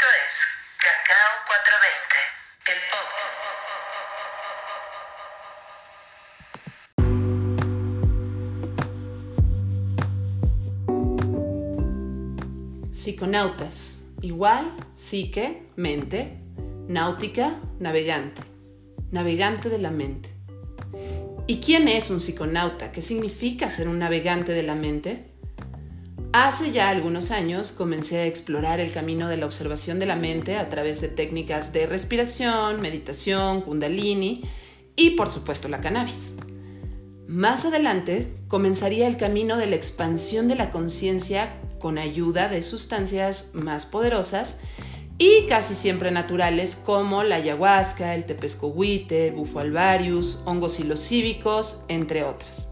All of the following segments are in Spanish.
Esto es Cacao 420, el podcast. Psiconautas, igual, psique, mente, náutica, navegante, navegante de la mente. ¿Y quién es un psiconauta? ¿Qué significa ser un navegante de la mente? Hace ya algunos años comencé a explorar el camino de la observación de la mente a través de técnicas de respiración, meditación, kundalini y por supuesto la cannabis. Más adelante comenzaría el camino de la expansión de la conciencia con ayuda de sustancias más poderosas y casi siempre naturales como la ayahuasca, el tepescohuite, el bufo alvarius, hongos silocíbicos, entre otras.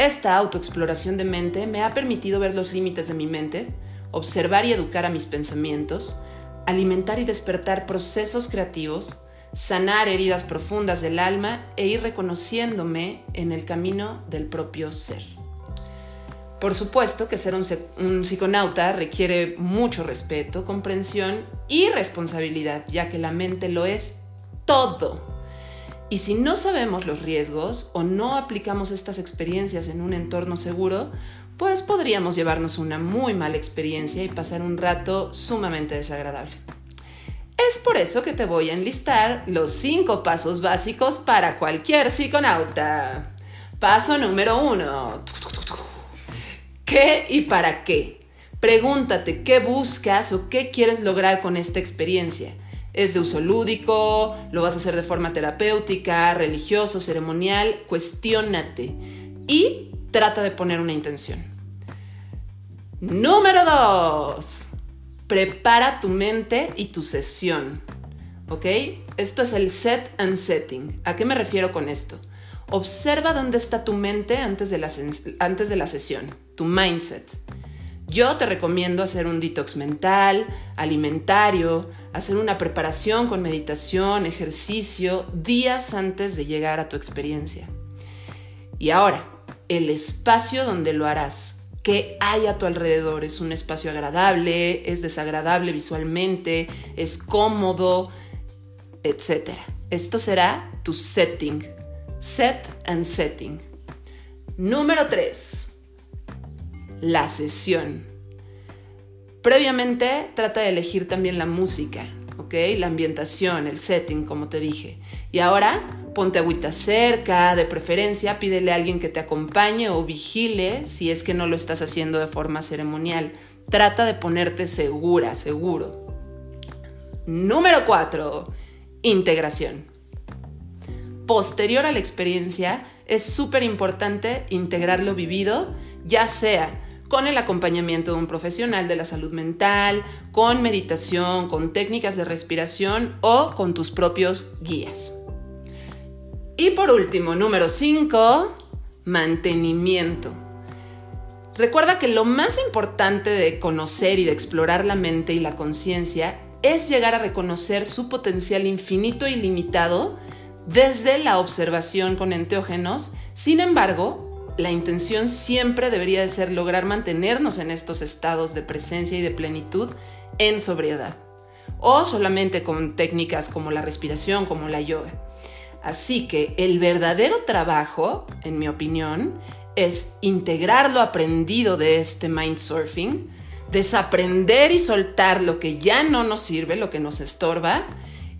Esta autoexploración de mente me ha permitido ver los límites de mi mente, observar y educar a mis pensamientos, alimentar y despertar procesos creativos, sanar heridas profundas del alma e ir reconociéndome en el camino del propio ser. Por supuesto que ser un, psiconauta requiere mucho respeto, comprensión y responsabilidad, ya que la mente lo es todo. Y si no sabemos los riesgos o no aplicamos estas experiencias en un entorno seguro, pues podríamos llevarnos una muy mala experiencia y pasar un rato sumamente desagradable. Es por eso que te voy a enlistar los cinco pasos básicos para cualquier psiconauta. Paso número uno. ¿Qué y para qué? Pregúntate qué buscas o qué quieres lograr con esta experiencia. ¿Es de uso lúdico? ¿Lo vas a hacer de forma terapéutica, religioso, ceremonial? Cuestiónate y trata de poner una intención. Número 2. Prepara tu mente y tu sesión. ¿Ok? Esto es el set and setting. ¿A qué me refiero con esto? Observa dónde está tu mente antes de la, antes de la sesión, tu mindset. Yo te recomiendo hacer un detox mental, alimentario, hacer una preparación con meditación, ejercicio, días antes de llegar a tu experiencia. Y ahora, el espacio donde lo harás. ¿Qué hay a tu alrededor? ¿Es un espacio agradable? ¿Es desagradable visualmente? ¿Es cómodo? Etcétera. Esto será tu setting. Set and setting. Número 3 la sesión. Previamente trata de elegir también la música, ¿ok? La ambientación, el setting, como te dije. Y ahora ponte agüita cerca, de preferencia pídele a alguien que te acompañe o vigile si es que no lo estás haciendo de forma ceremonial. Trata de ponerte segura, seguro. Número 4. Integración. Posterior a la experiencia, es súper importante integrar lo vivido, ya sea con el acompañamiento de un profesional de la salud mental, con meditación, con técnicas de respiración o con tus propios guías. Y por último, número 5, mantenimiento. Recuerda que lo más importante de conocer y de explorar la mente y la conciencia es llegar a reconocer su potencial infinito y limitado desde la observación con enteógenos. Sin embargo, la intención siempre debería de ser lograr mantenernos en estos estados de presencia y de plenitud en sobriedad, o solamente con técnicas como la respiración, como la yoga. Así que el verdadero trabajo, en mi opinión, es integrar lo aprendido de este mindsurfing, desaprender y soltar lo que ya no nos sirve, lo que nos estorba,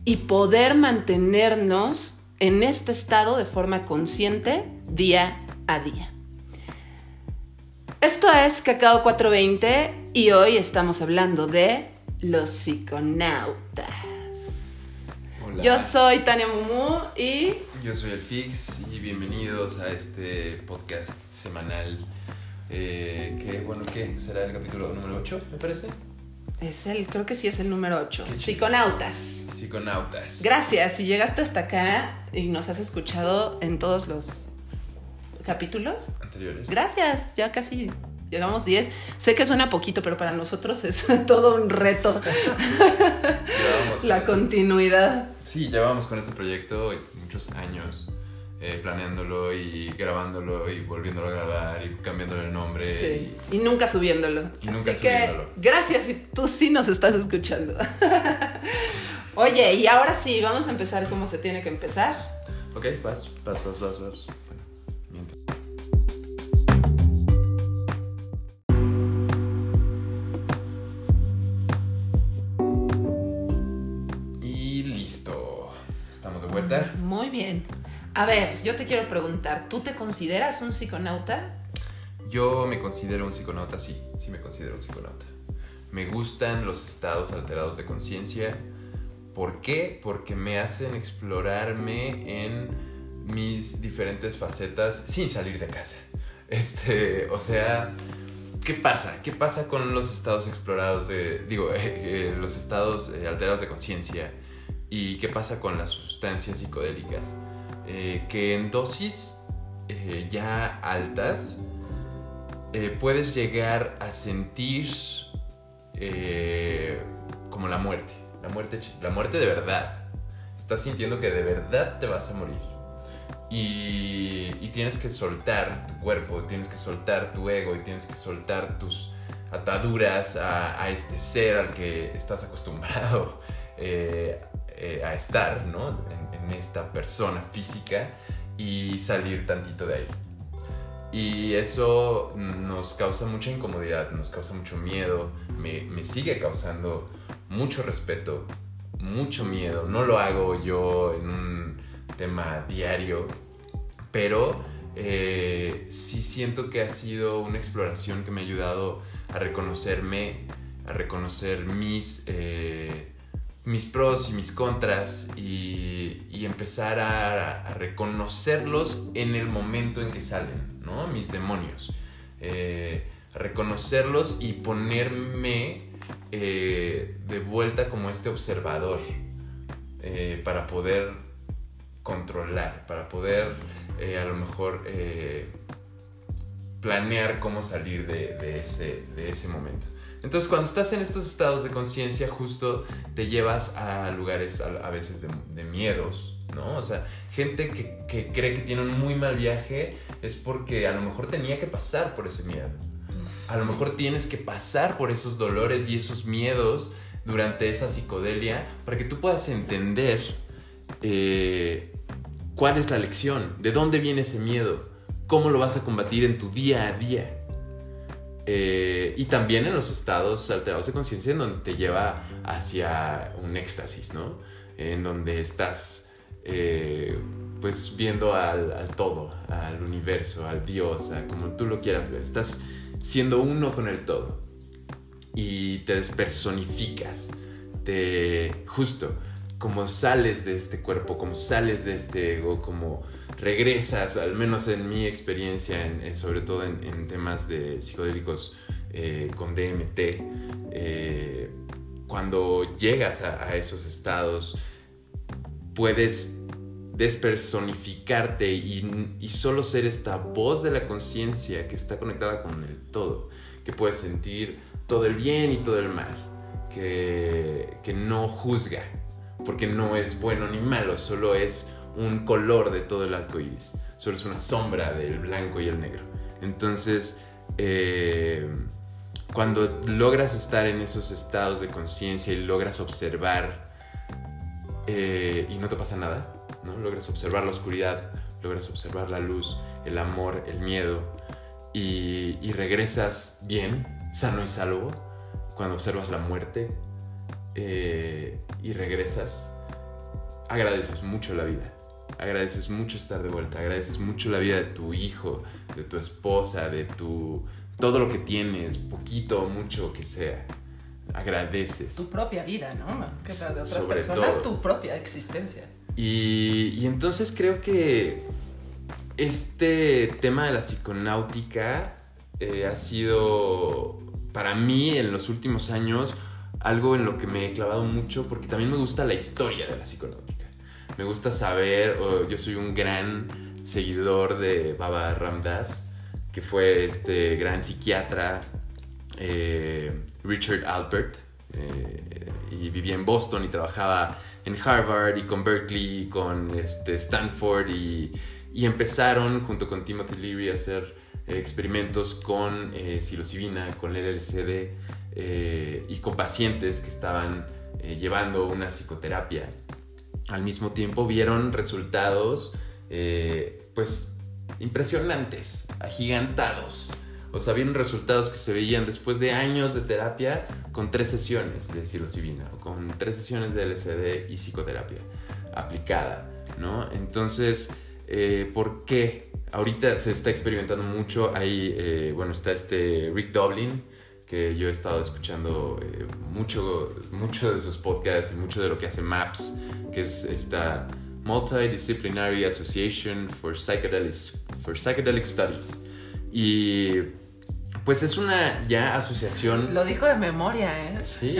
y poder mantenernos en este estado de forma consciente día día. Esto es Cacao 420 y hoy estamos hablando de los psiconautas. Hola. Yo soy Tania Mumu y... Yo soy el Fix y bienvenidos a este podcast semanal. Eh, que bueno, ¿qué? ¿Será el capítulo número 8, me parece? Es el, creo que sí es el número 8. Qué chido. Psiconautas. Psiconautas. Gracias, si llegaste hasta acá y nos has escuchado en todos los capítulos. Anteriores. Gracias, ya casi llegamos 10. Sé que suena poquito, pero para nosotros es todo un reto. La con este- continuidad. Sí, ya vamos con este proyecto muchos años eh, planeándolo y grabándolo y volviéndolo a grabar y cambiándole el nombre. Sí. Y nunca subiéndolo. Y nunca Así subiéndolo. que gracias y tú sí nos estás escuchando. Oye, y ahora sí, vamos a empezar como se tiene que empezar. Ok, vas, vas, vas, vas, vas. Bien. A ver, yo te quiero preguntar, ¿tú te consideras un psiconauta? Yo me considero un psiconauta, sí, sí me considero un psiconauta. Me gustan los estados alterados de conciencia. ¿Por qué? Porque me hacen explorarme en mis diferentes facetas sin salir de casa. Este, o sea, ¿qué pasa? ¿Qué pasa con los estados explorados de, digo, eh, eh, los estados eh, alterados de conciencia? ¿Y qué pasa con las sustancias psicodélicas? Eh, que en dosis eh, ya altas eh, puedes llegar a sentir como la muerte, la muerte, la muerte de verdad. Estás sintiendo que de verdad te vas a morir. Y, tienes que soltar tu cuerpo, tienes que soltar tu ego y tienes que soltar tus ataduras a, a este ser al que estás acostumbrado eh, a estar, ¿no? En, esta persona física y salir tantito de ahí. Y eso nos causa mucha incomodidad, nos causa mucho miedo, me, me sigue causando mucho respeto, mucho miedo. No lo hago yo en un tema diario, pero eh, sí siento que ha sido una exploración que me ha ayudado a reconocerme, a reconocer mis, eh, mis pros y mis contras y, empezar a, reconocerlos en el momento en que salen, ¿no? Mis demonios. Eh, reconocerlos y ponerme eh, de vuelta como este observador eh, para poder controlar, para poder a lo mejor planear cómo salir de ese, de ese momento. Entonces cuando estás en estos estados de conciencia justo te llevas a lugares a, veces de, de miedos, ¿no? O sea, gente que, que cree que tiene un muy mal viaje es porque a lo mejor tenía que pasar por ese miedo. A lo mejor tienes que pasar por esos dolores y esos miedos durante esa psicodelia para que tú puedas entender eh, cuál es la lección, de dónde viene ese miedo, cómo lo vas a combatir en tu día a día. Eh, y también en los estados alterados de conciencia en donde te lleva hacia un éxtasis, ¿no? En donde estás eh, pues viendo al, al todo, al universo, al Dios, a como tú lo quieras ver. Estás siendo uno con el todo y te despersonificas, te justo como sales de este cuerpo, como sales de este ego, como regresas, al menos en mi experiencia, en- en- sobre todo en, temas de psicodélicos eh, con DMT, eh, cuando llegas a, a esos estados, puedes despersonificarte y, y solo ser esta voz de la conciencia que está conectada con el todo, que puedes sentir todo el bien y todo el mal, que, que no juzga, porque no es bueno ni malo, solo es un color de todo el arco iris, solo es una sombra del blanco y el negro. Entonces, eh, cuando logras estar en esos estados de conciencia y logras observar eh, y no te pasa nada, ¿no? Logras observar la oscuridad, logras observar la luz, el amor, el miedo y, y regresas bien, sano y salvo, cuando observas la muerte eh, y regresas, agradeces mucho la vida. Agradeces mucho estar de vuelta, agradeces mucho la vida de tu hijo, de tu esposa, de tu todo lo que tienes, poquito o mucho que sea. Agradeces. Tu propia vida, ¿no? Más que la de otras Sobre personas, todo. tu propia existencia. Y, y entonces creo que este tema de la psiconáutica eh, ha sido para mí en los últimos años algo en lo que me he clavado mucho porque también me gusta la historia de la psiconáutica. Me gusta saber, yo soy un gran seguidor de Baba Ramdas, que fue este gran psiquiatra, eh, Richard Alpert, eh, y vivía en Boston y trabajaba en Harvard y con Berkeley y con este, Stanford y, Y empezaron junto con Timothy Leary a hacer eh, experimentos con eh, psilocibina, con el LSD eh, y con pacientes que estaban eh, llevando una psicoterapia. Al mismo tiempo vieron resultados eh, pues impresionantes, agigantados. O sea, vieron resultados que se veían después de años de terapia con tres sesiones de psilocibina o con tres sesiones de LSD y psicoterapia aplicada, ¿no? Entonces, eh, ¿por qué? Ahorita se está experimentando mucho. Ahí, eh, bueno, está este Rick Doblin, que yo he estado escuchando eh, mucho, mucho de sus podcasts y mucho de lo que hace MAPS, que es esta Multidisciplinary Association for Psychedelic, for Psychedelic Studies. Y pues es una ya asociación... Lo dijo de memoria, ¿eh? Sí.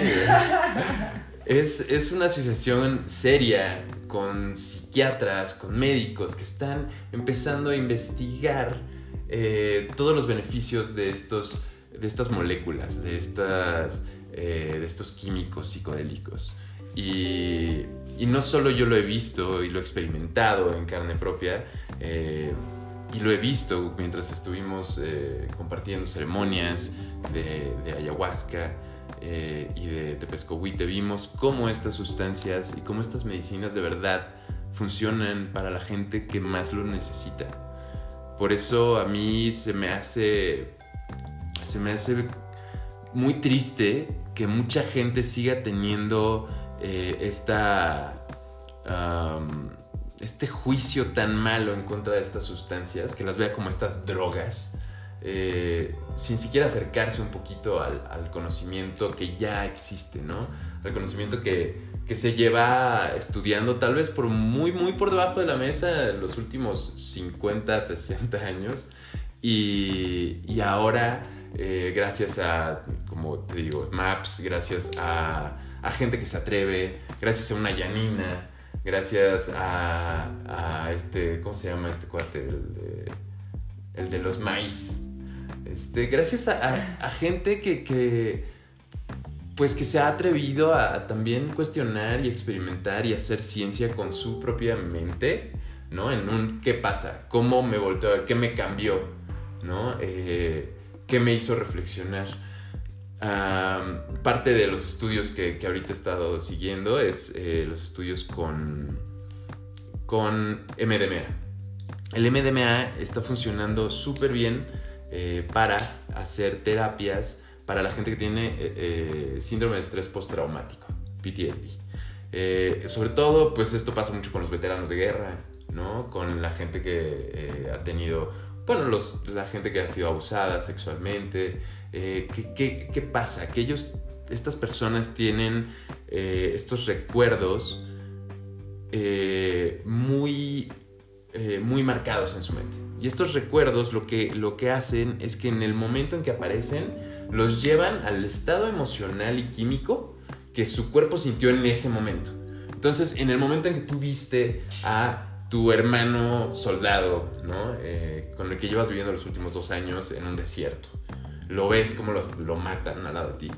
es, es una asociación seria con psiquiatras, con médicos que están empezando a investigar eh, todos los beneficios de, estos, de estas moléculas, de, estas, eh, de estos químicos psicodélicos. Y, no solo yo lo he visto y lo he experimentado en carne propia, eh, y lo he visto mientras estuvimos eh, compartiendo ceremonias de, ayahuasca y de tepescohuite, vimos cómo estas sustancias y cómo estas medicinas de verdad funcionan para la gente que más lo necesita. Por eso a mí se me hace, se me hace muy triste que mucha gente siga teniendo eh, esta... Este juicio tan malo en contra de estas sustancias, que las vea como estas drogas, eh, sin siquiera acercarse un poquito al, conocimiento que ya existe, ¿no? Al conocimiento que, que, se lleva estudiando tal vez por muy, muy por debajo de la mesa los últimos 50, 60 años. Y, y ahora, eh, gracias a, como te digo, Maps, gracias a, a gente que se atreve, gracias a una Yanina, gracias a, a, este, ¿cómo se llama este cuate? El de, el de los maíz. Este, gracias a, a, gente que, que, pues que se ha atrevido a, también cuestionar y experimentar y hacer ciencia con su propia mente, ¿no? En un ¿qué pasa? ¿Cómo me volteó? ¿Qué me cambió? ¿No? Eh, ¿Qué me hizo reflexionar? Parte de los estudios que, que, ahorita he estado siguiendo es eh, los estudios con, con MDMA. El MDMA está funcionando súper bien eh, para hacer terapias para la gente que tiene eh, síndrome de estrés postraumático, PTSD. Sobre todo, pues esto pasa mucho con los veteranos de guerra, ¿no? Con la gente que ha tenido, bueno, los, la gente que ha sido abusada sexualmente, eh, ¿qué, qué, ¿qué, pasa? Que estas personas tienen eh, estos recuerdos eh, muy, muy marcados en su mente. Y estos recuerdos lo que, lo que hacen es que en el momento en que aparecen, los llevan al estado emocional y químico que su cuerpo sintió en ese momento. Entonces, en el momento en que tú viste a tu hermano soldado, ¿no? con el que llevas viviendo los últimos dos años en un desierto lo ves como lo matan al lado de ti.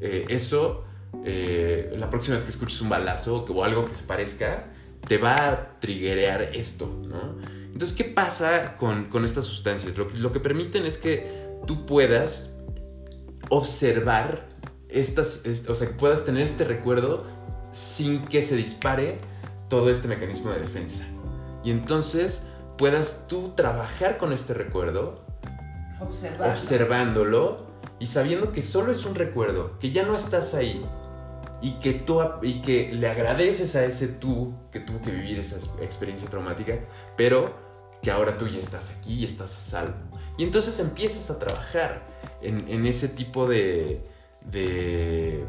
Eh, eso, eh, la próxima vez que escuches un balazo o algo que se parezca, te va a triggerear esto, ¿no? Entonces, ¿qué pasa con, estas sustancias? Lo que, lo que permiten es que tú puedas observar estas, est o sea, que puedas tener este recuerdo sin que se dispare todo este mecanismo de defensa. Y entonces puedas tú trabajar con este recuerdo Observarlo. observándolo y sabiendo que solo es un recuerdo, que ya no estás ahí y que tú y que le agradeces a ese tú que tuvo que vivir esa experiencia traumática, pero que ahora tú ya estás aquí y estás a salvo. Y entonces empiezas a trabajar en, en ese tipo de, de,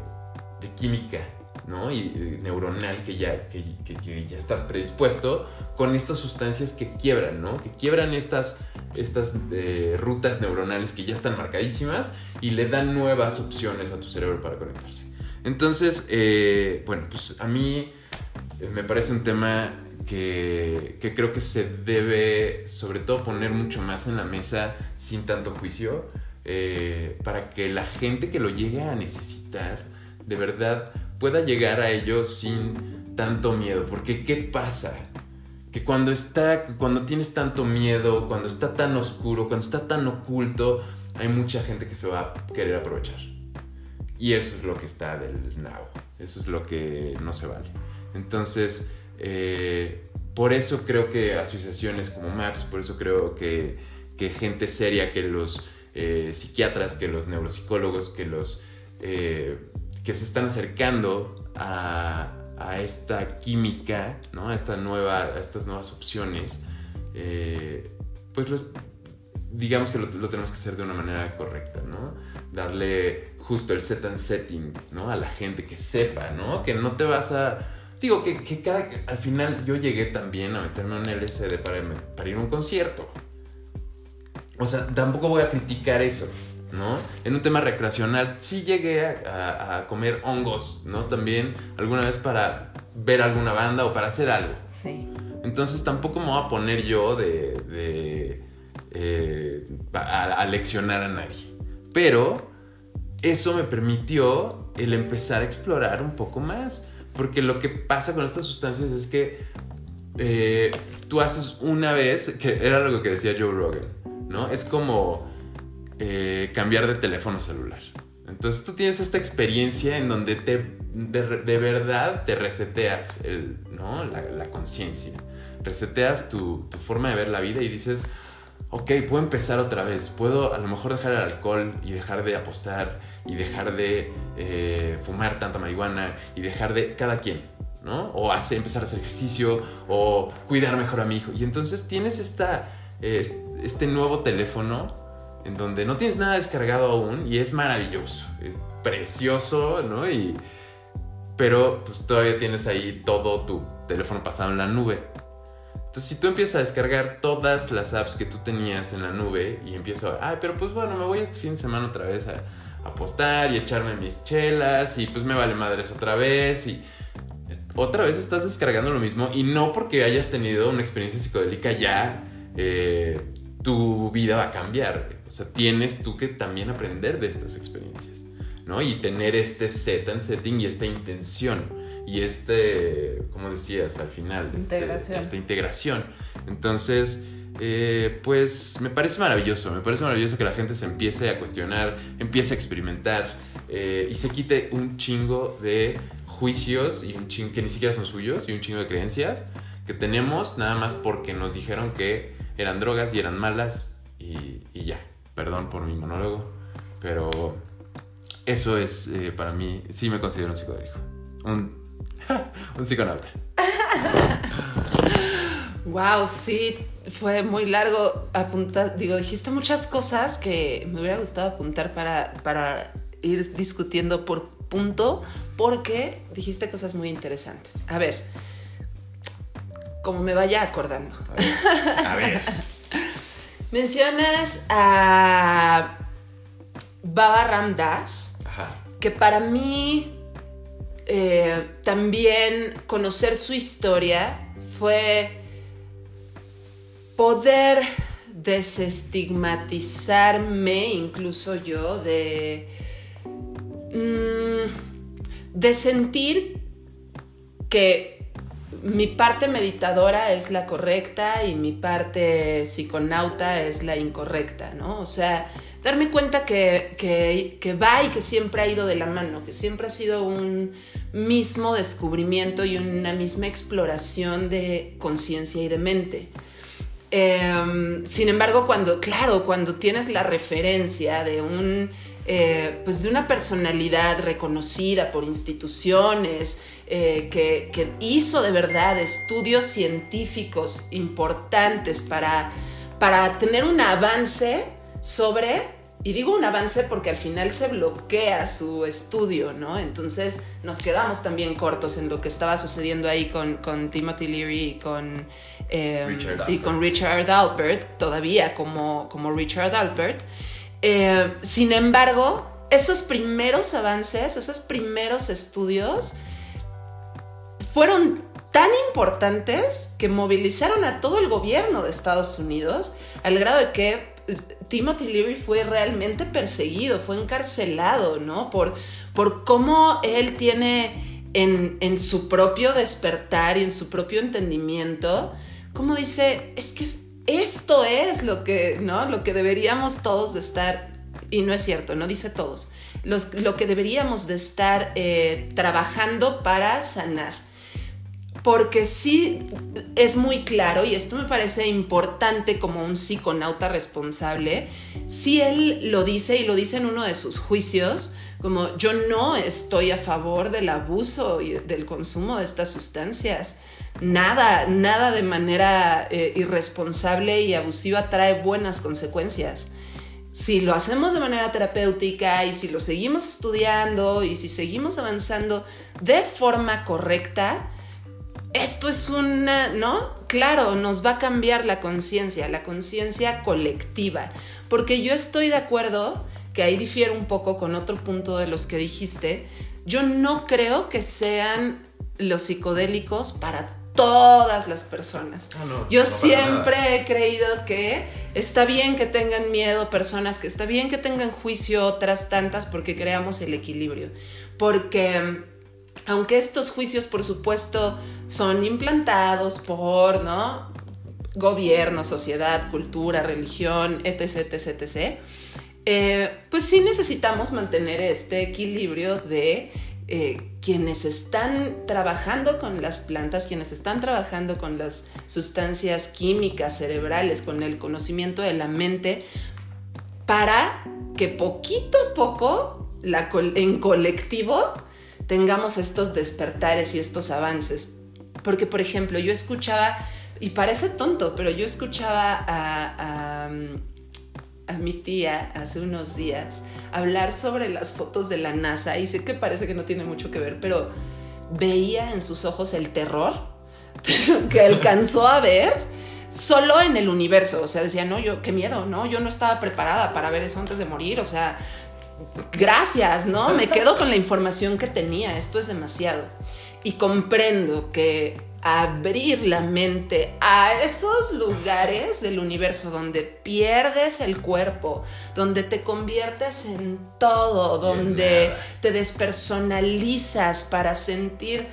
de química ¿no? Y, neuronal que ya, que, que, ya estás predispuesto con estas sustancias que quiebran, ¿no? Que quiebran estas, estas eh, rutas neuronales que ya están marcadísimas y le dan nuevas opciones a tu cerebro para conectarse. Entonces, eh, bueno, pues a mí me parece un tema que, que, creo que se debe sobre todo poner mucho más en la mesa sin tanto juicio eh, para que la gente que lo llegue a necesitar de verdad pueda llegar a ello sin tanto miedo. Porque ¿qué pasa? que cuando está, cuando tienes tanto miedo, cuando está tan oscuro, cuando está tan oculto, hay mucha gente que se va a querer aprovechar. Y eso es lo que está del now. Eso es lo que no se vale. Entonces, eh, por eso creo que asociaciones como MAPS, por eso creo que, que gente seria, que los eh, psiquiatras, que los neuropsicólogos, que los eh, que se están acercando a, a, esta química, ¿no? a, esta nueva, estas nuevas opciones, pues los, digamos que lo, tenemos que hacer de una manera correcta, ¿no? Darle justo el set and setting, ¿no? A la gente que sepa, ¿no? Que no te vas a... Digo, que, que. Al final yo llegué también a meterme en LSD para, para ir a un concierto. O sea, tampoco voy a criticar eso, ¿no? En un tema recreacional sí llegué a, a, comer hongos, ¿no? También alguna vez para ver alguna banda o para hacer algo. Sí. Entonces tampoco me voy a poner yo de... de eh, a, a leccionar a nadie. Pero eso me permitió el empezar a explorar un poco más. Porque lo que pasa con estas sustancias es que eh, tú haces una vez, que era lo que decía Joe Rogan, ¿no? Es como eh, cambiar de teléfono celular. Entonces tú tienes esta experiencia en donde te, de, de verdad te reseteas el, ¿no? la, la conciencia. Reseteas tu, tu forma de ver la vida y dices, ok, puedo empezar otra vez, puedo a lo mejor dejar el alcohol y dejar de apostar y dejar de eh, fumar tanta marihuana y dejar de cada quien, ¿no? O hace, empezar a hacer ejercicio o cuidar mejor a mi hijo. Y entonces tienes esta, eh, este nuevo teléfono en donde no tienes nada descargado aún y es maravilloso, es precioso, ¿no? Y, pero pues todavía tienes ahí todo tu teléfono pasado en la nube. Entonces, si tú empiezas a descargar todas las apps que tú tenías en la nube y empiezas a, ay, pero pues bueno, me voy este fin de semana otra vez a, apostar y echarme mis chelas y pues me vale madres otra vez y otra vez estás descargando lo mismo y no porque hayas tenido una experiencia psicodélica ya eh, tu vida va a cambiar. O sea, tienes tú que también aprender de estas experiencias, ¿no? Y tener este set and setting y esta intención y este, como decías al final, integración. Este, esta integración. Entonces, eh, pues me parece maravilloso, me parece maravilloso que la gente se empiece a cuestionar, empiece a experimentar eh, y se quite un chingo de juicios y un chingo que ni siquiera son suyos y un chingo de creencias que tenemos nada más porque nos dijeron que eran drogas y eran malas y, y ya. Perdón por mi monólogo, pero eso es eh, para mí, sí me considero un psicodélico. Un un psiconauta. wow, sí, fue muy largo apuntar. Digo, dijiste muchas cosas que me hubiera gustado apuntar para, para ir discutiendo por punto, porque dijiste cosas muy interesantes. A ver, como me vaya acordando. A ver. Mencionas a Baba Ramdas, Ajá. que para mí eh, también conocer su historia fue poder desestigmatizarme, incluso yo, de, mmm, de sentir que mi parte meditadora es la correcta y mi parte psiconauta es la incorrecta, ¿no? O sea, darme cuenta que, que, va y que siempre ha ido de la mano, que siempre ha sido un mismo descubrimiento y una misma exploración de conciencia y de mente. Eh, sin embargo, cuando, claro, cuando tienes la referencia de un, eh, pues de una personalidad reconocida por instituciones, eh, que, que, hizo de verdad estudios científicos importantes para, para tener un avance sobre y digo un avance porque al final se bloquea su estudio, ¿no? Entonces nos quedamos también cortos en lo que estaba sucediendo ahí con, con Timothy Leary y con, eh, Richard y con Richard Alpert, todavía como, como Richard Alpert. Eh, sin embargo, esos primeros avances, esos primeros estudios fueron tan importantes que movilizaron a todo el gobierno de Estados Unidos al grado de que Timothy Leary fue realmente perseguido, fue encarcelado, ¿no? Por, por cómo él tiene en, en, su propio despertar y en su propio entendimiento como dice, es que esto es lo que, ¿no? Lo que deberíamos todos de estar, y no es cierto, no dice todos, lo que deberíamos de estar eh, trabajando para sanar. Porque sí es muy claro, y esto me parece importante como un psiconauta responsable, si él lo dice y lo dice en uno de sus juicios, como yo no estoy a favor del abuso y del consumo de estas sustancias. Nada, nada de manera eh, irresponsable y abusiva trae buenas consecuencias si lo hacemos de manera terapéutica y si lo seguimos estudiando y si seguimos avanzando de forma correcta, esto es una, ¿no? Claro, nos va a cambiar la conciencia, la conciencia colectiva, porque yo estoy de acuerdo, que ahí difiere un poco con otro punto de los que dijiste, yo no creo que sean los psicodélicos para todas las personas. Ah, Yo siempre he creído que está bien que tengan miedo personas, que está bien que tengan juicio otras tantas porque creamos el equilibrio. Porque aunque estos juicios, por supuesto, son implantados por, ¿no? Gobierno, sociedad, cultura, religión, etc., etc., etc., eh, pues sí necesitamos mantener este equilibrio de eh, quienes están trabajando con las plantas, quienes están trabajando con las sustancias químicas cerebrales, con el conocimiento de la mente, para que poquito a poco, en colectivo, tengamos estos despertares y estos avances. Porque, por ejemplo, yo escuchaba, y parece tonto, pero yo escuchaba a a mi tía hace unos días hablar sobre las fotos de la NASA y sé que parece que no tiene mucho que ver, pero veía en sus ojos el terror que alcanzó a ver solo en el universo. O sea, decía, no, yo, qué miedo, no, yo no estaba preparada para ver eso antes de morir. O sea, gracias, ¿no? Me quedo con la información que tenía, esto es demasiado. Y comprendo que abrir la mente a esos lugares del universo donde pierdes el cuerpo, donde te conviertes en todo, donde te despersonalizas para sentir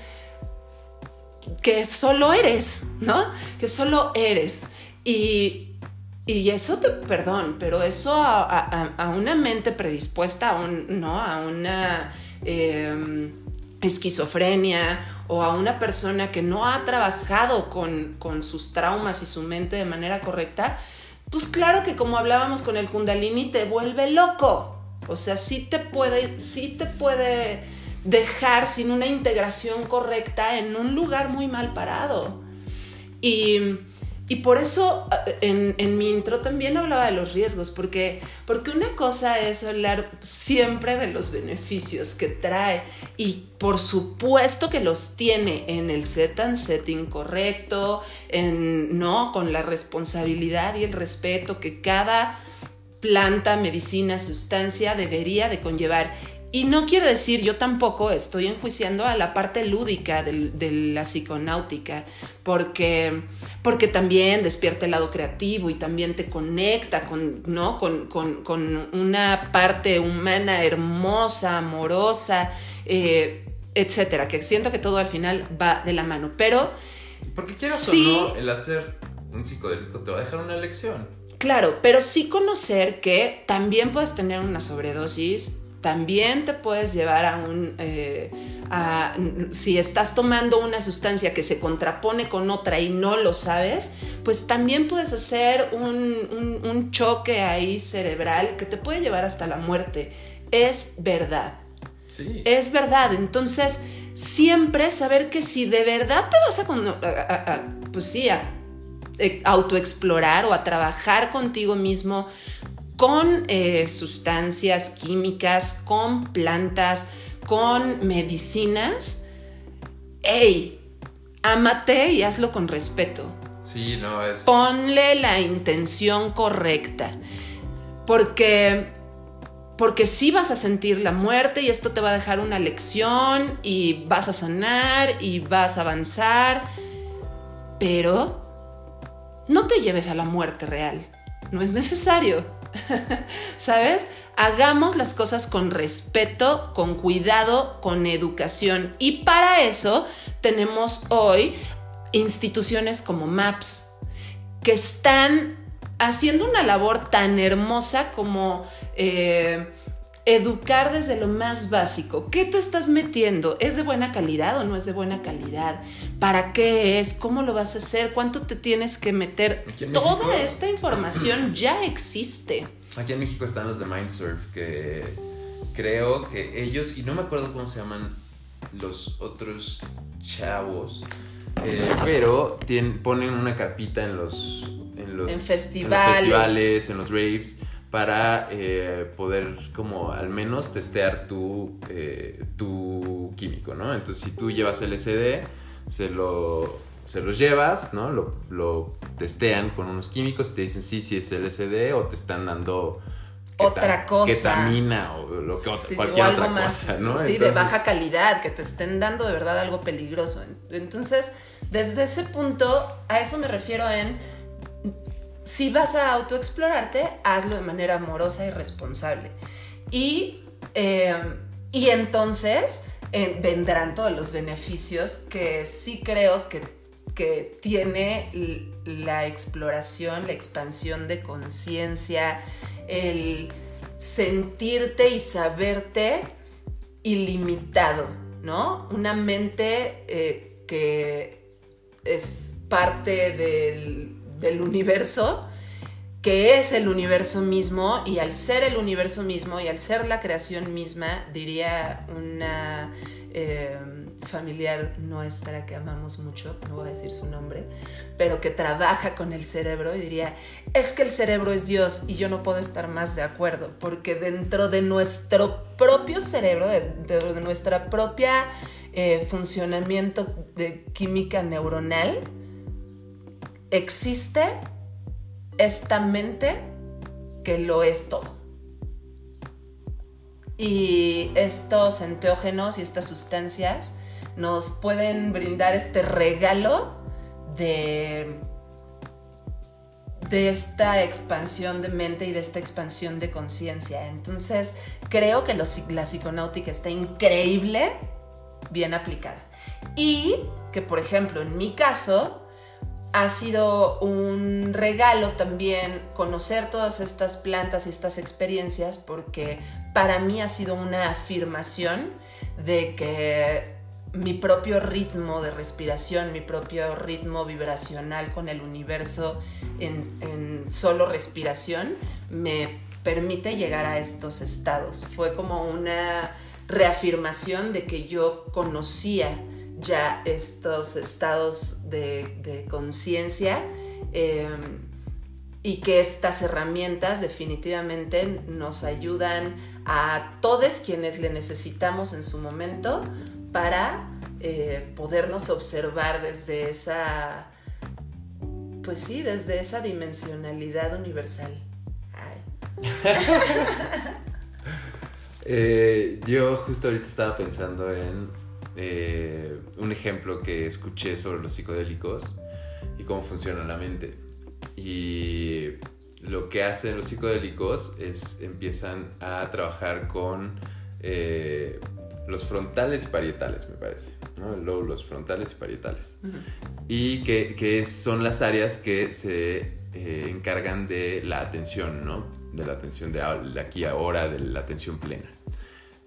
que solo eres, ¿no? Que solo eres. Y, y eso te, perdón, pero eso a, una mente predispuesta, a, un, ¿no? a una em, esquizofrenia o a una persona que no ha trabajado con, sus traumas y su mente de manera correcta, pues claro que como hablábamos con el kundalini te vuelve loco. O sea, sí te puede, sí te puede dejar sin una integración correcta en un lugar muy mal parado. Y y por eso en, mi intro también hablaba de los riesgos, porque, porque una cosa es hablar siempre de los beneficios que trae y por supuesto que los tiene en el set and setting correcto, en, ¿no? con la responsabilidad y el respeto que cada planta, medicina, sustancia debería de conllevar. Y no quiero decir, yo tampoco estoy enjuiciando a la parte lúdica de, la psiconáutica, porque, porque también despierta el lado creativo y también te conecta con, ¿no? con, una parte humana hermosa, amorosa, eh, etcétera, que siento que todo al final va de la mano. Pero. Porque quieras o no, el hacer un psicodélico te va a dejar una lección. Claro, pero sí conocer que también puedes tener una sobredosis también te puedes llevar a un... Eh, si estás tomando una sustancia que se contrapone con otra y no lo sabes, pues también puedes hacer un, choque ahí cerebral que te puede llevar hasta la muerte. Es verdad. Sí. Es verdad. Entonces, siempre saber que si de verdad te vas a, a pues sí, a eh, autoexplorar o a trabajar contigo mismo, con eh, sustancias químicas, con plantas, con medicinas, ¡ey! Amate y hazlo con respeto. Sí, no es. Ponle la intención correcta. Porque. Porque sí vas a sentir la muerte y esto te va a dejar una lección y vas a sanar y vas a avanzar. Pero no te lleves a la muerte real. No es necesario. ¿Sabes? Hagamos las cosas con respeto, con cuidado, con educación. Y para eso tenemos hoy instituciones como MAPS, que están haciendo una labor tan hermosa como eh, educar desde lo más básico. ¿Qué te estás metiendo? ¿Es de buena calidad o no es de buena calidad? ¿Para qué es? ¿Cómo lo vas a hacer? ¿Cuánto te tienes que meter? Toda México- esta información ya existe. Aquí en México están los de Mindsurf, que creo que ellos, y no me acuerdo cómo se llaman los otros chavos, eh, pero tien- ponen una carpita en los, en los, En en los festivales. festivales, en los raves, para eh, poder como al menos testear tu, eh, tu químico, ¿no? Entonces si tú llevas LSD, se lo, se los llevas, ¿no? Lo, lo testean con unos químicos y te dicen sí, sí es LSD o te están dando Otra cosa. ketamina o lo que otra, Sí, sí, cualquier o otra más, cosa, ¿no? Sí, de baja calidad, que te estén dando de verdad algo peligroso. Entonces, desde ese punto, a eso me refiero en, si vas a autoexplorarte, hazlo de manera amorosa y responsable. Y, eh, y entonces eh, vendrán todos los beneficios que sí creo que, que tiene la exploración, la expansión de conciencia, el sentirte y saberte ilimitado, ¿no? Una mente eh, que es parte del, del universo, que es el universo mismo, y al ser el universo mismo y al ser la creación misma, diría una eh, familiar nuestra que amamos mucho, no voy a decir su nombre, pero que trabaja con el cerebro y diría, es que el cerebro es Dios y yo no puedo estar más de acuerdo, porque dentro de nuestro propio cerebro, dentro de nuestra propia eh, funcionamiento de química neuronal, existe esta mente que lo es todo. Y estos enteógenos y estas sustancias nos pueden brindar este regalo de, de esta expansión de mente y de esta expansión de conciencia. Entonces, creo que los- la psiconáutica está increíble, bien aplicada. Y que, por ejemplo, en mi caso, ha sido un regalo también conocer todas estas plantas y estas experiencias porque para mí ha sido una afirmación de que mi propio ritmo de respiración, mi propio ritmo vibracional con el universo en, solo respiración me permite llegar a estos estados. Fue como una reafirmación de que yo conocía ya estos estados de, conciencia eh, y que estas herramientas definitivamente nos ayudan a todos quienes le necesitamos en su momento para eh, podernos observar desde esa, pues sí, desde esa dimensionalidad universal. Ay. Eh, yo justo ahorita estaba pensando en eh, un ejemplo que escuché sobre los psicodélicos y cómo funciona la mente. Y lo que hacen los psicodélicos es empiezan a trabajar con eh, los frontales y parietales, me parece. ¿no? El lóbulos frontales y parietales. Y que, son las áreas que se eh, encargan de la atención, ¿no? De la atención de, aquí a ahora, de la atención plena.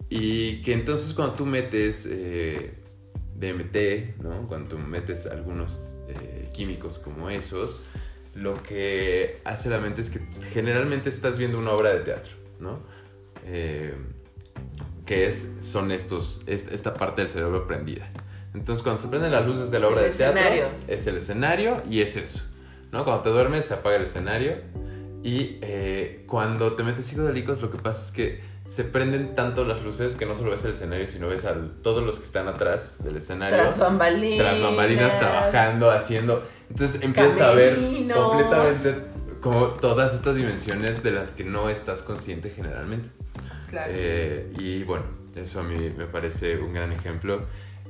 Y que entonces cuando tú metes eh, DMT, ¿no? Cuando tú metes algunos eh, químicos como esos, lo que hace la mente es que generalmente estás viendo una obra de teatro, ¿no? Eh, que es, son estos, est- esta parte del cerebro prendida. Entonces, cuando se prenden las luces de la obra El de teatro, es el escenario y es eso. ¿no? Cuando te duermes, se apaga el escenario. Y eh, cuando te metes psicodélicos, lo que pasa es que se prenden tanto las luces que no solo ves el escenario, sino ves a todos los que están atrás del escenario. Tras bambalinas. Tras bambalinas trabajando, haciendo. Entonces empiezas a ver Camerinos. completamente como todas estas dimensiones de las que no estás consciente generalmente. Claro. Eh, y bueno, eso a mí me parece un gran ejemplo.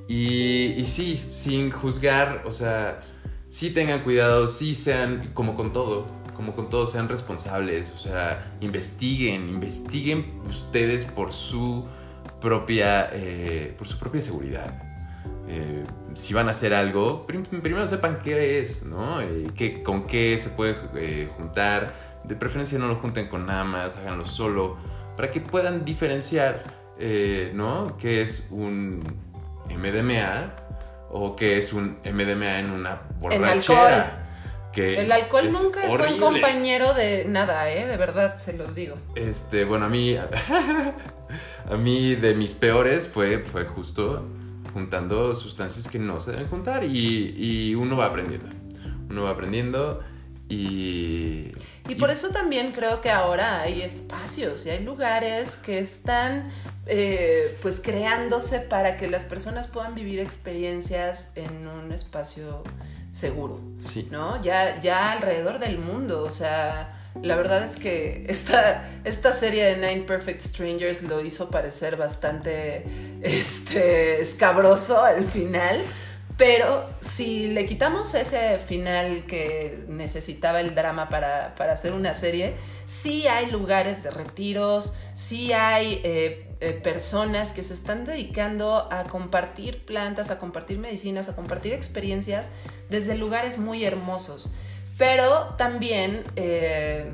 Y, y sí, sin juzgar, o sea, sí tengan cuidado, sí sean, como con todo, como con todo, sean responsables, o sea, investiguen, investiguen ustedes por su propia, eh, por su propia seguridad. eh, si van a hacer algo, prim- primero sepan qué es, ¿no? Eh, qué- con qué se puede juntar. De preferencia no lo junten con nada más, háganlo solo, para que puedan diferenciar, ¿no? ¿Qué es un MDMA o qué es un MDMA en una borrachera? Que El alcohol es nunca es horrible. buen compañero de nada, ¿eh? De verdad, se los digo. Este, bueno, a mí, a mí de mis peores fue, fue justo juntando sustancias que no se deben juntar y, y uno va aprendiendo. Uno va aprendiendo y... Y por eso también creo que ahora hay espacios y hay lugares que están eh, pues creándose para que las personas puedan vivir experiencias en un espacio seguro, Sí. ¿no? Ya, ya alrededor del mundo, o sea, la verdad es que esta, esta serie de Nine Perfect Strangers lo hizo parecer bastante este, escabroso al final. Pero si le quitamos ese final que necesitaba el drama para, para hacer una serie, sí hay lugares de retiros, sí hay eh, eh, personas que se están dedicando a compartir plantas, a compartir medicinas, a compartir experiencias desde lugares muy hermosos. Pero también, eh,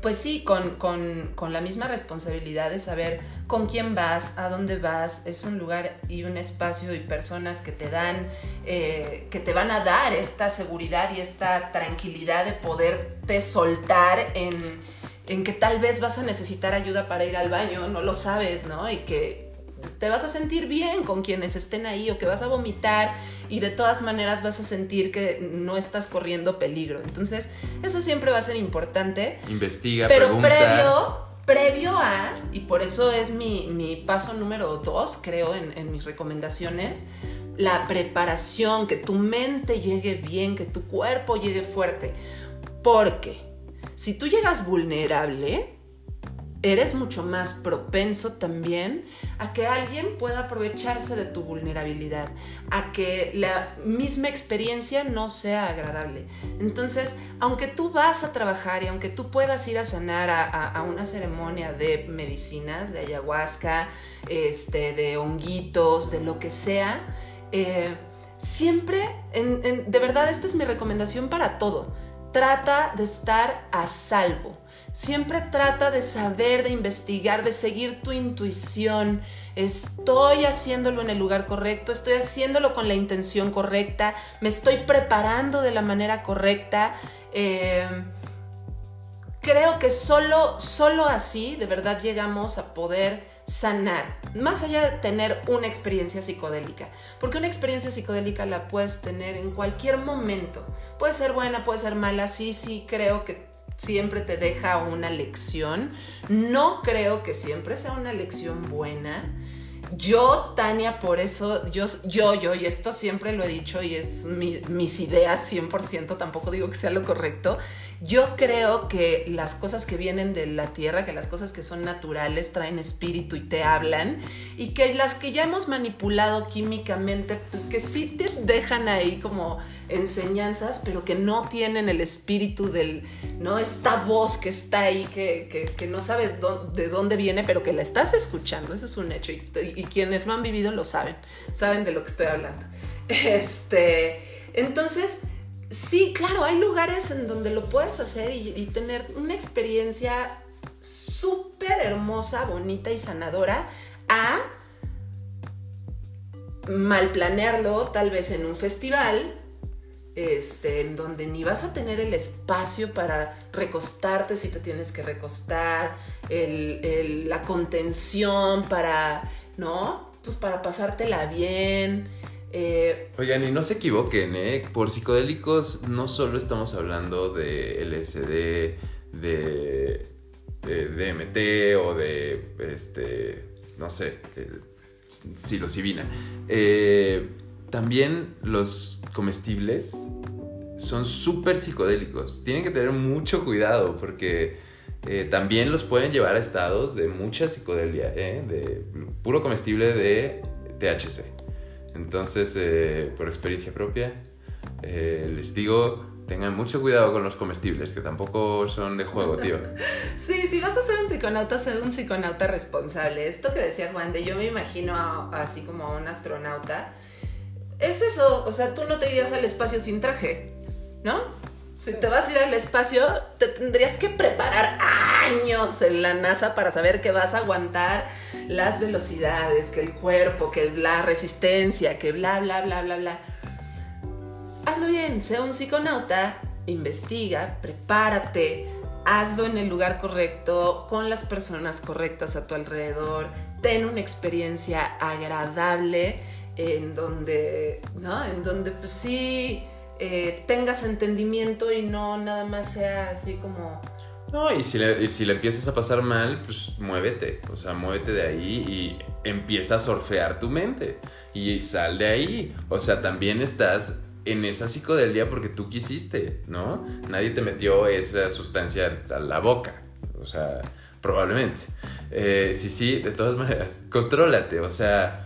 pues sí, con, con, con la misma responsabilidad de saber con quién vas, a dónde vas, es un lugar y un espacio y personas que te dan, eh, que te van a dar esta seguridad y esta tranquilidad de poderte soltar en, en que tal vez vas a necesitar ayuda para ir al baño, no lo sabes, ¿no? Y que te vas a sentir bien con quienes estén ahí o que vas a vomitar y de todas maneras vas a sentir que no estás corriendo peligro. Entonces, eso siempre va a ser importante. Investiga, Pero pregunta. previo, previo a, y por eso es mi, mi paso número dos, creo, en, en mis recomendaciones, la preparación, que tu mente llegue bien, que tu cuerpo llegue fuerte. Porque si tú llegas vulnerable, eres mucho más propenso también a que alguien pueda aprovecharse de tu vulnerabilidad, a que la misma experiencia no sea agradable. Entonces, aunque tú vas a trabajar y aunque tú puedas ir a sanar a, una ceremonia de medicinas, de ayahuasca, este, de honguitos, de lo que sea, eh, siempre, de verdad, esta es mi recomendación para todo. Trata de estar a salvo. Siempre trata de saber, de investigar, de seguir tu intuición. Estoy haciéndolo en el lugar correcto, estoy haciéndolo con la intención correcta, me estoy preparando de la manera correcta. Eh, creo que solo, solo así de verdad llegamos a poder sanar, más allá de tener una experiencia psicodélica, porque una experiencia psicodélica la puedes tener en cualquier momento, puede ser buena, puede ser mala, sí, sí, creo que siempre te deja una lección, no creo que siempre sea una lección buena. Yo, Tania, por eso, yo, yo, yo, y esto siempre lo he dicho y es mi- mis ideas 100%, tampoco digo que sea lo correcto, yo creo que las cosas que vienen de la tierra, que las cosas que son naturales traen espíritu y te hablan, y que las que ya hemos manipulado químicamente, pues que sí te dejan ahí como enseñanzas, pero que no tienen el espíritu del, ¿no? Esta voz que está ahí, que, que- no sabes de dónde viene, pero que la estás escuchando, eso es un hecho, y, y quienes lo han vivido lo saben, saben de lo que estoy hablando. Este, entonces, sí, claro, hay lugares en donde lo puedes hacer y, tener una experiencia súper hermosa, bonita y sanadora a mal planearlo, tal vez en un festival, este, en donde ni vas a tener el espacio para recostarte si te tienes que recostar, el- la contención para, ¿no? Pues para pasártela bien. Eh, Oigan, y no se equivoquen, ¿eh? Por psicodélicos no solo estamos hablando de LSD, de, de DMT o de, este, no sé, de psilocibina. Eh, también los comestibles son súper psicodélicos. Tienen que tener mucho cuidado porque eh, también los pueden llevar a estados de mucha psicodelia, ¿eh? de puro comestible de THC. Entonces, eh, por experiencia propia, eh, les digo, tengan mucho cuidado con los comestibles, que tampoco son de juego, tío. Sí, si vas a ser un psiconauta, sé un psiconauta responsable. Esto que decía Juan de yo me imagino a- así como a un astronauta es eso, o sea, tú no te irías al espacio sin traje, ¿no? Si te vas a ir al espacio, te tendrías que preparar años en la NASA para saber que vas a aguantar las velocidades, que el cuerpo, que la resistencia, que bla, bla, bla, bla, bla. Hazlo bien, sea un psiconauta, investiga, prepárate, hazlo en el lugar correcto, con las personas correctas a tu alrededor, ten una experiencia agradable en donde, ¿no? En donde pues sí eh, tengas entendimiento y no nada más sea así como... No, y si, le, si le empiezas a pasar mal, pues muévete, o sea, muévete de ahí y empieza a surfear tu mente y sal de ahí. O sea, también estás en esa psicodelia porque tú quisiste, ¿no? Nadie te metió esa sustancia a la boca, o sea, probablemente. Eh, sí, sí, de todas maneras, contrólate, o sea,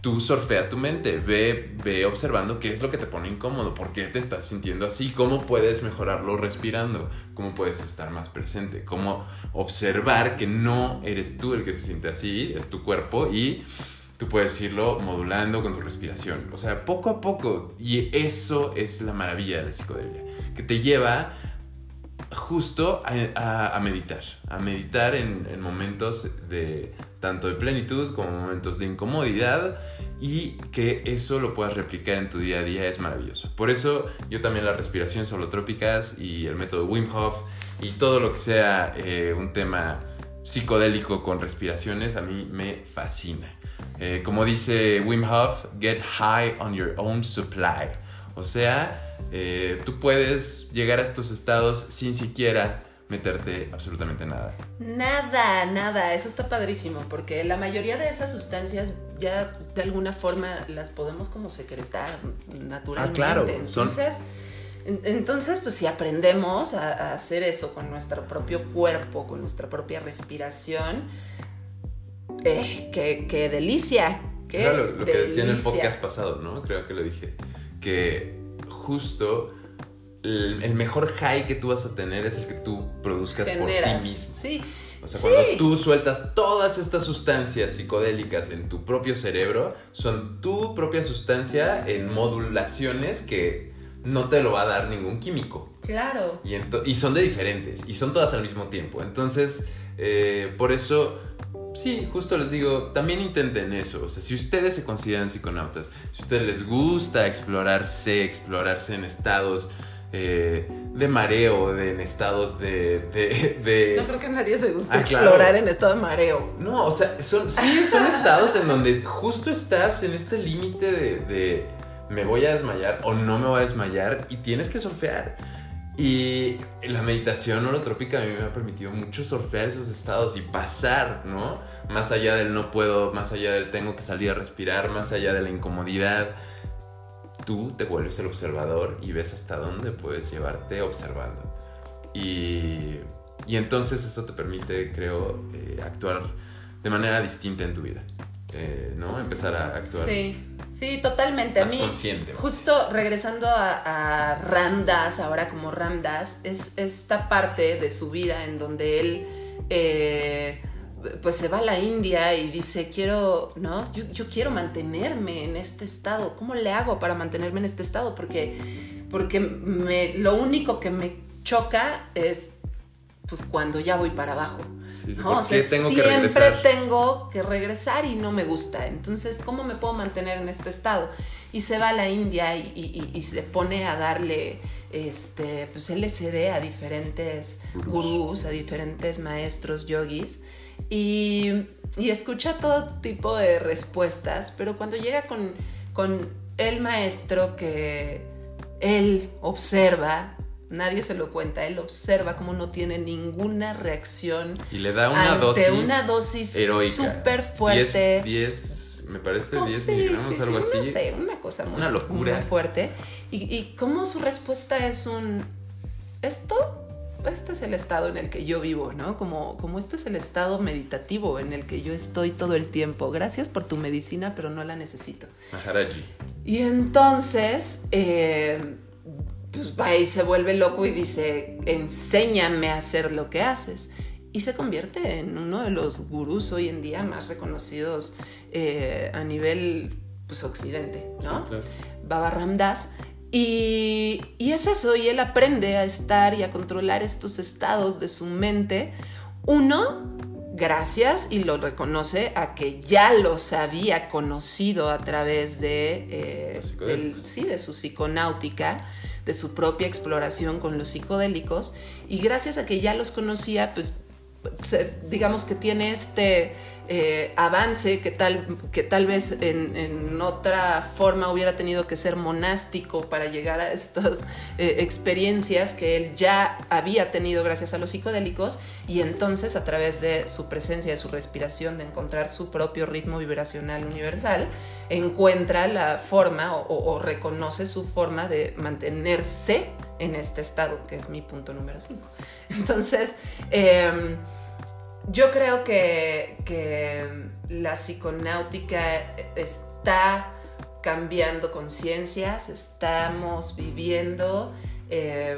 tú surfea tu mente, ve, ve observando qué es lo que te pone incómodo, por qué te estás sintiendo así, cómo puedes mejorarlo respirando, cómo puedes estar más presente, cómo observar que no eres tú el que se siente así, es tu cuerpo y tú puedes irlo modulando con tu respiración. O sea, poco a poco. Y eso es la maravilla de la psicodelia. Que te lleva justo a, meditar. A meditar en, en, momentos de tanto de plenitud como momentos de incomodidad. Y que eso lo puedas replicar en tu día a día es maravilloso. Por eso yo también las respiraciones holotrópicas y el método Wim Hof y todo lo que sea eh, un tema psicodélico con respiraciones a mí me fascina. Eh, como dice Wim Hof, get high on your own supply. O sea, eh, tú puedes llegar a estos estados sin siquiera meterte absolutamente nada. Nada, nada, eso está padrísimo, porque la mayoría de esas sustancias ya de alguna forma las podemos como secretar naturalmente. Ah, claro, entonces, entonces pues si aprendemos a hacer eso con nuestro propio cuerpo, con nuestra propia respiración, eh, qué, delicia. Qué lo, que decía en el podcast pasado, ¿no? Creo que lo dije. Que justo el, mejor high que tú vas a tener es el que tú produzcas por ti mismo. Sí. O sea, cuando tú sueltas todas estas sustancias psicodélicas en tu propio cerebro, son tu propia sustancia en modulaciones que no te lo va a dar ningún químico. Claro. Y, y son de diferentes, y son todas al mismo tiempo. Entonces, eh, por eso sí, justo les digo, también intenten eso. O sea, si ustedes se consideran psiconautas, si a ustedes les gusta explorarse, explorarse en estados eh, de mareo, de, en estados de, No creo que nadie se guste ah, explorar en estado de mareo. No, o sea, son, sí, son estados en donde justo estás en este límite de me voy a desmayar o no me voy a desmayar y tienes que surfear. Y la meditación holotrópica a mí me ha permitido mucho surfear esos estados y pasar, ¿no? Más allá del no puedo, más allá del tengo que salir a respirar, más allá de la incomodidad. Tú te vuelves el observador y ves hasta dónde puedes llevarte observando. Y, y entonces eso te permite, creo, eh, actuar de manera distinta en tu vida. Eh, ¿no? Empezar a actuar. Sí, sí, totalmente. Más a mí, consciente. Justo regresando a, Ramdas, ahora como Ramdas, es esta parte de su vida en donde él. Eh, pues se va a la India y dice, quiero, ¿no? Yo, quiero mantenerme en este estado. ¿Cómo le hago para mantenerme en este estado? Porque, porque me, lo único que me choca es pues cuando ya voy para abajo siempre tengo que regresar y no me gusta. Entonces, ¿cómo me puedo mantener en este estado? Y se va a la India y, se pone a darle este, pues LSD a diferentes gurús, a diferentes maestros yogis. Y, escucha todo tipo de respuestas, pero cuando llega con, con el maestro que él observa nadie se lo cuenta, él observa cómo no tiene ninguna reacción. Y le da una dosis. una dosis súper fuerte. 10, me parece 10 miligramos, algo así. No sé, una cosa muy, una locura. muy fuerte. Y, y cómo su respuesta es un. ¿Esto? Este es el estado en el que yo vivo, ¿no? Como, como este es el estado meditativo en el que yo estoy todo el tiempo. Gracias por tu medicina, pero no la necesito. Maharaji. Y entonces, eh, pues va y se vuelve loco y dice, enséñame a hacer lo que haces. Y se convierte en uno de los gurús hoy en día más reconocidos eh, a nivel pues Occidente, ¿no? Sí, claro. Baba Ramdas. Y, y es eso, y él aprende a estar y a controlar estos estados de su mente. Uno, gracias, y lo reconoce, a que ya los había conocido a través de, eh, del- sí, de su psiconáutica, de su propia exploración con los psicodélicos. Y gracias a que ya los conocía, pues digamos que tiene este eh, avance que tal, que tal vez en, en otra forma hubiera tenido que ser monástico para llegar a estas eh, experiencias que él ya había tenido gracias a los psicodélicos y entonces a través de su presencia, de su respiración, de encontrar su propio ritmo vibracional universal, encuentra la forma o, o- reconoce su forma de mantenerse en este estado, que es mi punto número 5. Entonces, em, yo creo que, que la psiconáutica está cambiando conciencias, estamos viviendo eh,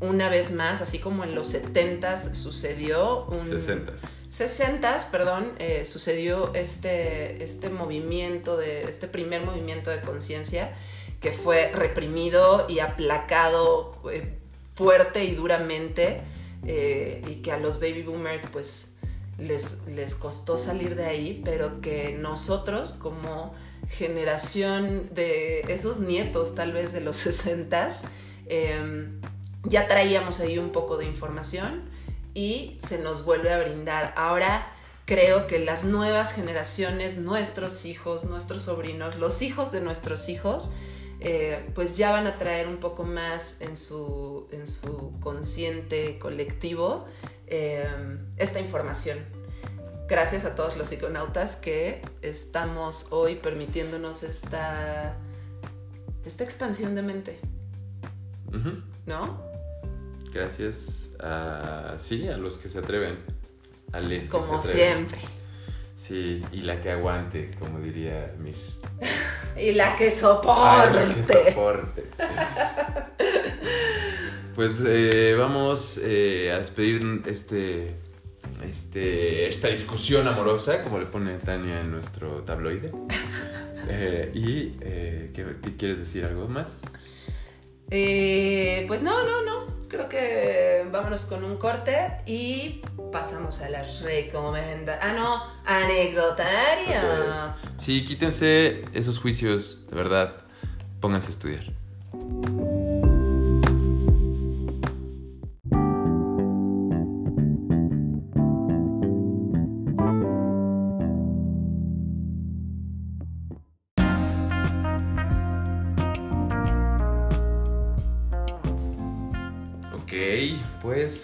una vez más, así como en los 70s sucedió un... 60. 60, perdón, eh, sucedió este, este movimiento, de, este primer movimiento de conciencia que fue reprimido y aplacado eh, fuerte y duramente eh, y que a los baby boomers pues les, les costó salir de ahí, pero que nosotros como generación de esos nietos tal vez de los 60 ya traíamos ahí un poco de información y se nos vuelve a brindar. Ahora creo que las nuevas generaciones, nuestros hijos, nuestros sobrinos, los hijos de nuestros hijos, eh, pues ya van a traer un poco más en su, en su consciente colectivo eh, esta información. Gracias a todos los psiconautas que estamos hoy permitiéndonos esta, esta expansión de mente. ¿no? Gracias a, sí, a los que se atreven. A les que Como se atreven. siempre. Sí, y la que aguante, como diría Mir. Y la que soporte. la que soporte. Pues eh, vamos eh, a despedir este, este, esta discusión amorosa, como le pone Tania en nuestro tabloide. Eh, y, eh, ¿qué, qué quieres decir? ¿Algo más? Eh, pues no, no, no. Creo que vámonos con un corte y pasamos a las recomendaciones. Ah, no, anecdotaria. Sí, quítense esos juicios, de verdad. Pónganse a estudiar.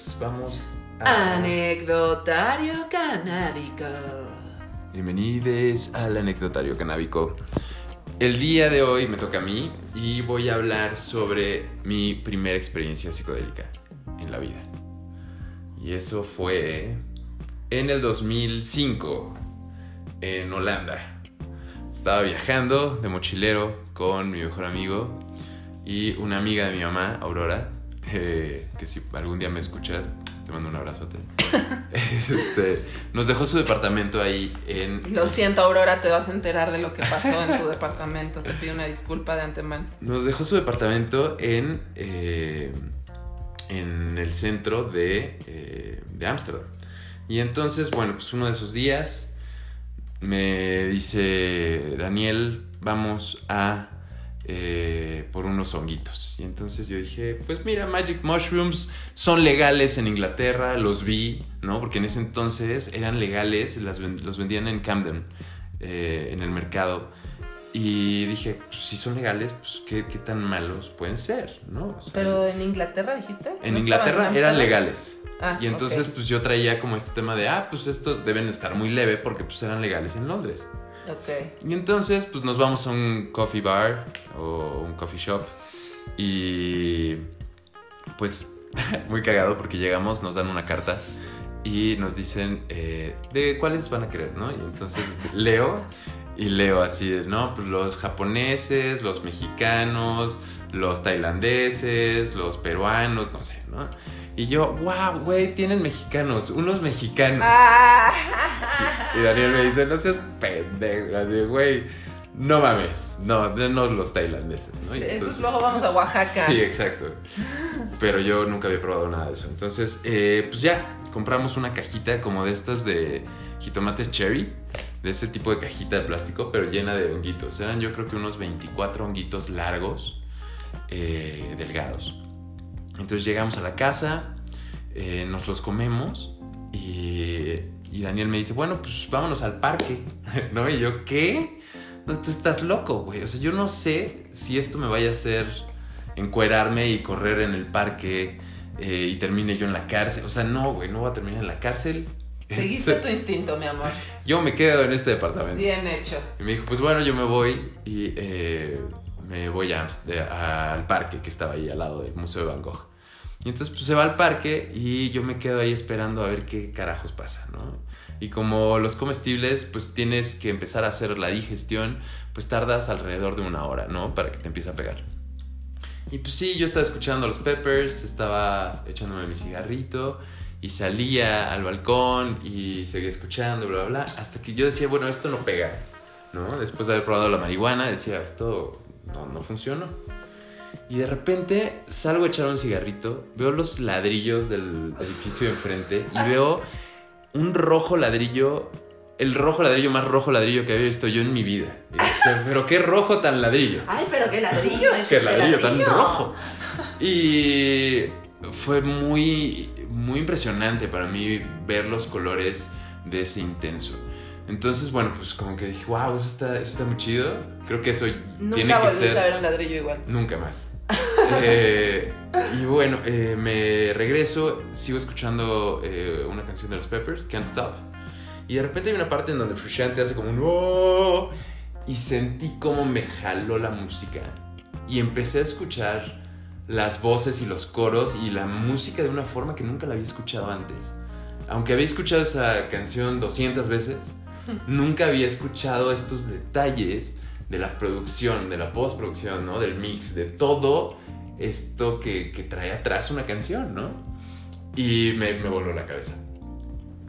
Pues vamos a... Anecdotario canábico. Bienvenidos al anecdotario canábico. El día de hoy me toca a mí y voy a hablar sobre mi primera experiencia psicodélica en la vida. Y eso fue en el 2005 en Holanda. Estaba viajando de mochilero con mi mejor amigo y una amiga de mi mamá, Aurora, eh, que si algún día me escuchas, te mando un abrazote. Este, nos dejó su departamento ahí en Lo siento, Aurora, te vas a enterar de lo que pasó en tu departamento. Te pido una disculpa de antemano. Nos dejó su departamento en, eh, en el centro de eh, de Ámsterdam. y entonces, bueno, pues uno de esos días me dice, Daniel, vamos a eh, por unos honguitos. Y entonces yo dije, pues mira, Magic Mushrooms son legales en Inglaterra, los vi, ¿no? Porque en ese entonces eran legales, las los vendían en Camden, eh, en el mercado. Y dije, pues si son legales, pues qué, qué tan malos pueden ser, ¿no? O sea, Pero en Inglaterra dijiste. en ¿No Inglaterra en eran legales. Ah, Y entonces, ok. pues yo traía como este tema de, ah, pues estos deben estar muy leve porque pues eran legales en Londres. Y entonces, pues nos vamos a un coffee bar o un coffee shop y pues muy cagado porque llegamos, nos dan una carta y nos dicen eh, de cuáles van a querer, ¿no? Y entonces leo y leo así, no, pues los japoneses, los mexicanos, los tailandeses, los peruanos, no sé, ¿no? Y yo, wow, güey, tienen mexicanos, unos mexicanos. Ah. Y Daniel me dice, no seas pendejo, así, güey. No mames, no, no los tailandeses, ¿no? Sí, entonces- luego vamos a Oaxaca. Sí, exacto. Pero yo nunca había probado nada de eso. Entonces, eh, pues ya, compramos una cajita como de estas de jitomates cherry, de ese tipo de cajita de plástico, pero llena de honguitos. Eran yo creo que unos 24 honguitos largos, eh, delgados. Entonces llegamos a la casa, eh, nos los comemos y, y Daniel me dice, bueno, pues vámonos al parque, ¿no? Y yo, ¿qué? Tú estás loco, güey. O sea, yo no sé si esto me vaya a hacer encuerarme y correr en el parque eh, y termine yo en la cárcel. O sea, no, güey, no voy a terminar en la cárcel. Seguiste tu instinto, mi amor. Yo me quedo en este departamento. Bien hecho. Y me dijo, pues bueno, yo me voy y eh, me voy a al parque que estaba ahí al lado del Museo de Van Gogh. Y entonces pues se va al parque y yo me quedo ahí esperando a ver qué carajos pasa, ¿no? Y como los comestibles, pues tienes que empezar a hacer la digestión, pues tardas alrededor de una hora, ¿no? Para que te empiece a pegar. Y pues sí, yo estaba escuchando los Peppers, estaba echándome mi cigarrito y salía al balcón y seguía escuchando, bla, bla, bla, hasta que yo decía, bueno, esto no pega, ¿no? Después de haber probado la marihuana, decía, esto no, no funcionó. Y de repente salgo a echar un cigarrito, veo los ladrillos del edificio de enfrente y veo un rojo ladrillo, el rojo ladrillo más rojo ladrillo que había visto yo en mi vida. Y decía, pero qué rojo tan ladrillo. Ay, pero qué ladrillo es Qué este ladrillo tan rojo. Y fue muy, muy impresionante para mí ver los colores de ese intenso. Entonces, bueno, pues como que dije, wow, eso está, eso está muy chido. Creo que eso Nunca tiene que ser... a ver un ladrillo igual. Nunca más. Eh, y bueno, eh, me regreso, sigo escuchando eh, una canción de los Peppers, Can't Stop. Y de repente hay una parte en donde Frusciante hace como un "Oh", Y sentí como me jaló la música. Y empecé a escuchar las voces y los coros y la música de una forma que nunca la había escuchado antes. Aunque había escuchado esa canción 200 veces, nunca había escuchado estos detalles de la producción, de la postproducción, ¿no? Del mix, de todo esto que, que trae atrás una canción, ¿no? Y me, me voló la cabeza.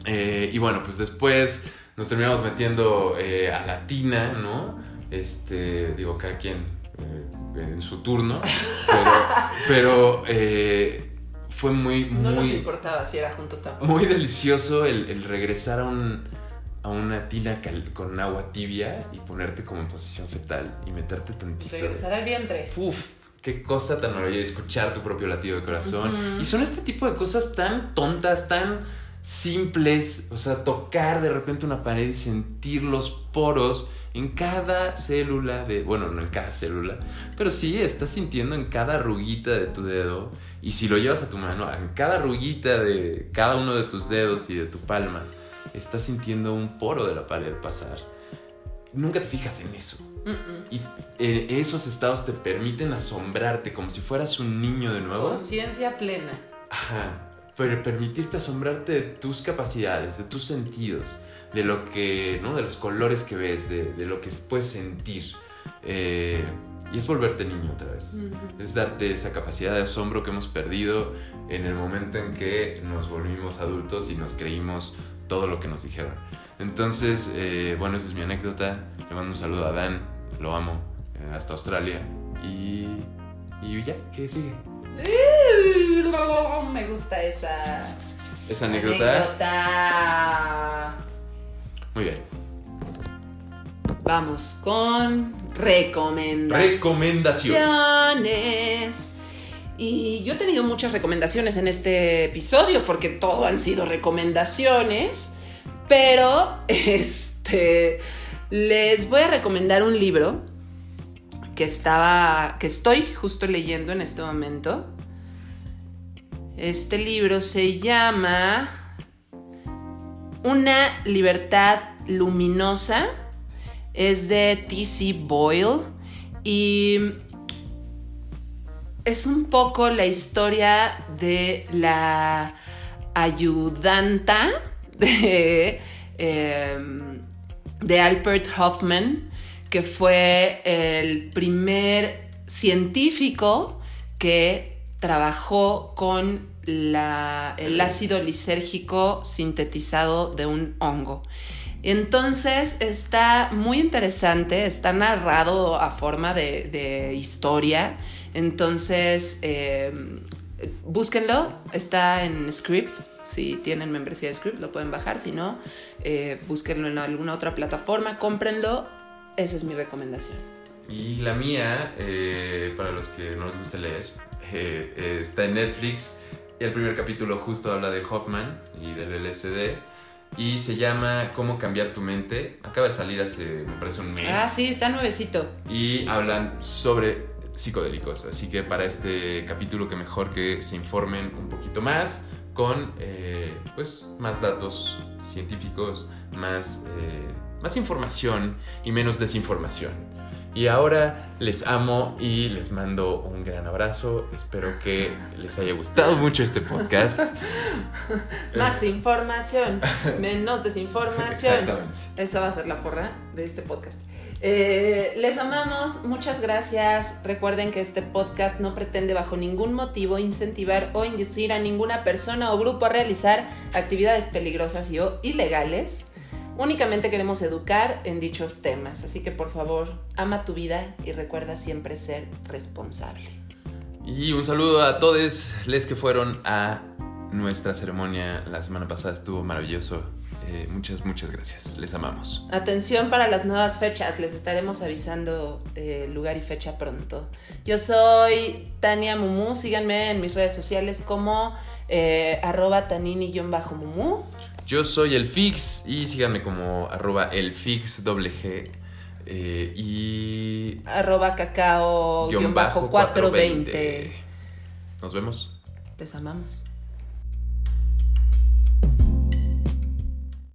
Eh, y bueno, pues después nos terminamos metiendo eh, a Latina, ¿no? Este, digo, cada quien eh, en su turno, pero, pero fue muy, No nos muy, importaba si era juntos tampoco. muy delicioso el, el regresar a, un, a una tina cal- con agua tibia y ponerte como en posición fetal y meterte tantito. Regresar al vientre. Uf, qué cosa tan maravillosa escuchar tu propio latido de corazón. Y son este tipo de cosas tan tontas, tan simples. O sea, tocar de repente una pared y sentir los poros en cada célula de. Bueno, no en cada célula, pero sí estás sintiendo en cada arruguita de tu dedo. Y si lo llevas a tu mano, en cada arruguita de cada uno de tus dedos y de tu palma, estás sintiendo un poro de la pared pasar. Nunca te fijas en eso. Y eh, esos estados te permiten asombrarte como si fueras un niño de nuevo. Conciencia plena. Ajá. Pero permitirte asombrarte de tus capacidades, de tus sentidos, de lo que, ¿no? De los colores que ves, de, de lo que puedes sentir. Eh, y es volverte niño otra vez. Es darte esa capacidad de asombro que hemos perdido en el momento en que nos volvimos adultos y nos creímos todo lo que nos dijeron. Entonces, eh, bueno, esa es mi anécdota. Le mando un saludo a Dan, lo amo, eh, hasta Australia. Y, y ya, ¿qué sigue? Me gusta esa Esa anécdota. anécdota. Muy bien. Vamos con recomendaciones. Recomendaciones. Y yo he tenido muchas recomendaciones en este episodio porque todo han sido recomendaciones, pero este les voy a recomendar un libro que estaba que estoy justo leyendo en este momento. Este libro se llama Una libertad luminosa. Es de T.C. Boyle y es un poco la historia de la ayudanta de, eh, de Albert Hoffman, que fue el primer científico que trabajó con el ácido lisérgico sintetizado de un hongo. Entonces está muy interesante, está narrado a forma de, historia. Entonces, eh, búsquenlo, está en Script. Si tienen membresía de Script, lo pueden bajar. Si no, eh, búsquenlo en alguna otra plataforma, cómprenlo. Esa es mi recomendación. Y la mía, eh, para los que no les guste leer, eh, está en Netflix. El primer capítulo justo habla de Hoffman y del LSD. Y se llama Cómo cambiar tu mente. Acaba de salir hace, me parece, un mes. Ah, sí, está nuevecito. Y hablan sobre psicodélicos. Así que para este capítulo, que mejor que se informen un poquito más con eh, pues, más datos científicos, más, eh, más información y menos desinformación. Y ahora les amo y les mando un gran abrazo. Espero que les haya gustado mucho este podcast. Más información, menos desinformación. Exactamente. Esa va a ser la porra de este podcast. Eh, les amamos, muchas gracias. Recuerden que este podcast no pretende bajo ningún motivo incentivar o inducir a ninguna persona o grupo a realizar actividades peligrosas y o ilegales. Únicamente queremos educar en dichos temas, así que por favor, ama tu vida y recuerda siempre ser responsable. Y un saludo a todos les que fueron a nuestra ceremonia la semana pasada. Estuvo maravilloso. Eh, muchas, muchas gracias. Les amamos. Atención para las nuevas fechas, les estaremos avisando eh, lugar y fecha pronto. Yo soy Tania Mumu, síganme en mis redes sociales como eh, arroba tanini-mumu. Yo soy el Fix y síganme como arroba el Fix doble G. eh, y arroba cacao guion bajo 420. 420. Nos vemos. Les amamos.